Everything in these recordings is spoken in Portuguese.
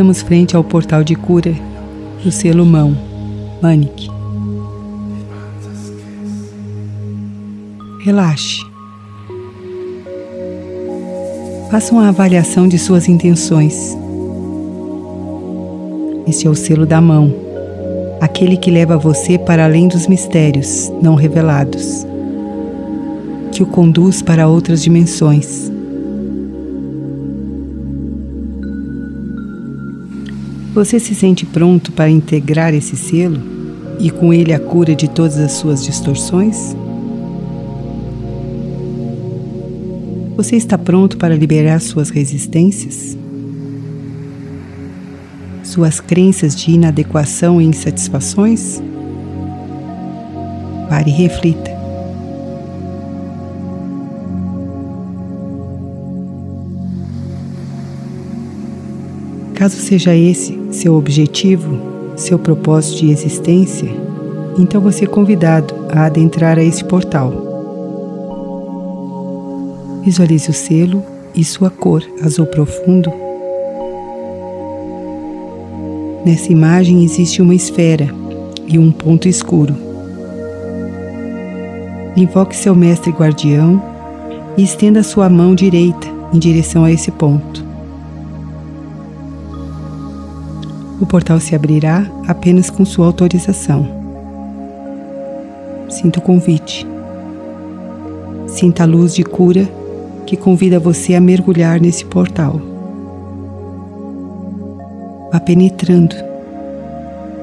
Estamos frente ao portal de cura do selo mão, Manic. Relaxe. Faça uma avaliação de suas intenções. Este é o selo da mão, aquele que leva você para além dos mistérios não revelados, que o conduz para outras dimensões. Você se sente pronto para integrar esse selo e com ele a cura de todas as suas distorções? Você está pronto para liberar suas resistências? Suas crenças de inadequação e insatisfações? Pare e reflita. Caso seja esse seu objetivo, seu propósito de existência, então você é convidado a adentrar a esse portal Visualize o selo e sua cor azul profundo. Nessa imagem existe uma esfera e um ponto escuro. Invoque seu mestre guardião e estenda sua mão direita em direção a esse ponto. O portal se abrirá apenas com sua autorização. Sinta o convite. Sinta a luz de cura que convida você a mergulhar nesse portal. Vá penetrando,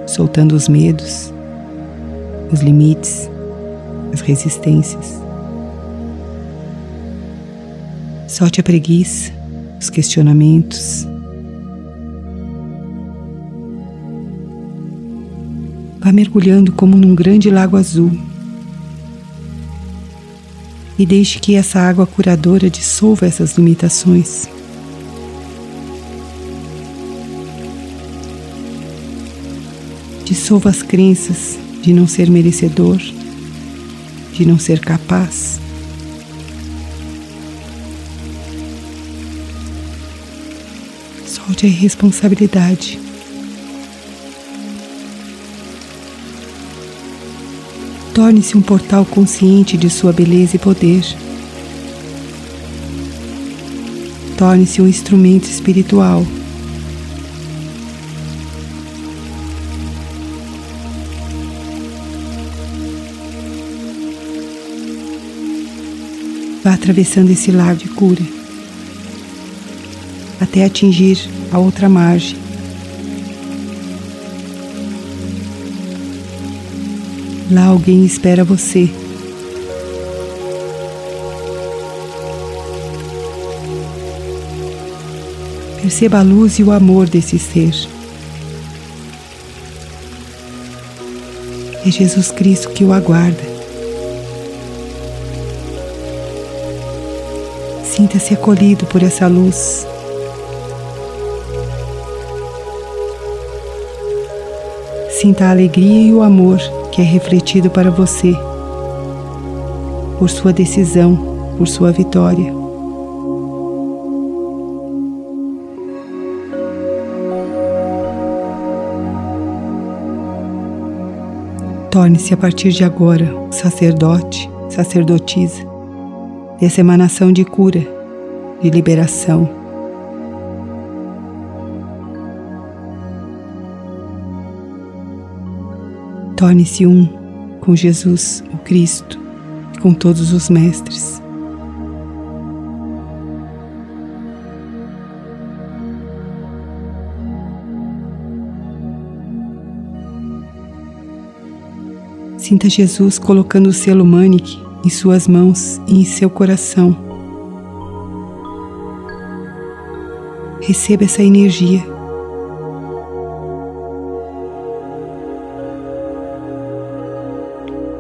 soltando os medos, os limites, as resistências. Solte a preguiça, os questionamentos. Vá mergulhando como num grande lago azul e deixe que essa água curadora dissolva essas limitações. Dissolva as crenças de não ser merecedor, de não ser capaz. Solte a irresponsabilidade. Torne-se um portal consciente de sua beleza e poder. Torne-se um instrumento espiritual. Vá atravessando esse lar de cura até atingir a outra margem. Lá alguém espera você. Perceba a luz e o amor desse ser. É Jesus Cristo que o aguarda. Sinta-se acolhido por essa luz. Sinta a alegria e o amor que é refletido para você, por sua decisão, por sua vitória. Torne-se a partir de agora um sacerdote, sacerdotisa dessa emanação de cura, de liberação, Torne-se um com Jesus, o Cristo, e com todos os mestres. Sinta Jesus colocando o selo Manic em suas mãos e em seu coração. Receba essa energia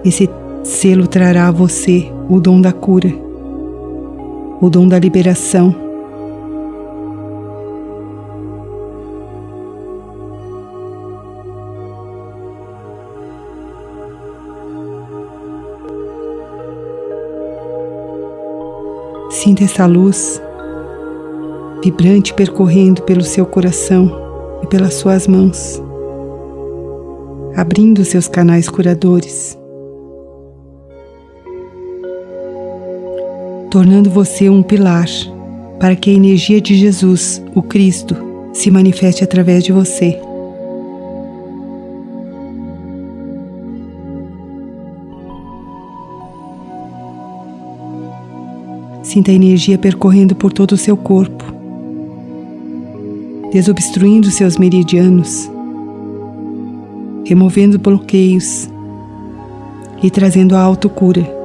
Esse selo trará a você o dom da cura, o dom da liberação. Sinta essa luz vibrante percorrendo pelo seu coração e pelas suas mãos, abrindo seus canais curadores, tornando você um pilar para que a energia de Jesus, o Cristo, se manifeste através de você. Sinta a energia percorrendo por todo o seu corpo, desobstruindo seus meridianos, removendo bloqueios e trazendo a autocura.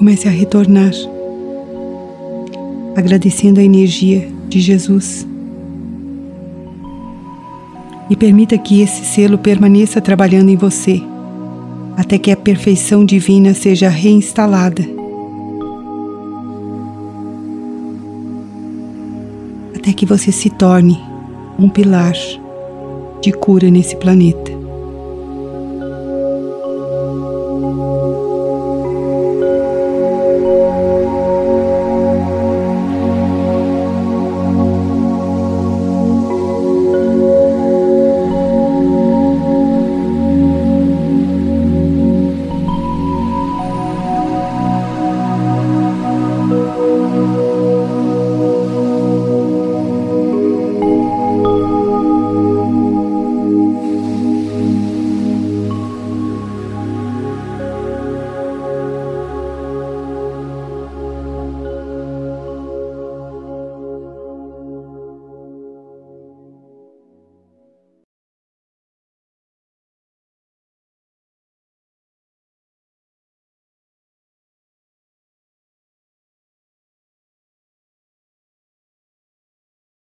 Comece a retornar, agradecendo a energia de Jesus. E permita que esse selo permaneça trabalhando em você, até que a perfeição divina seja reinstalada. Até que você se torne um pilar de cura nesse planeta.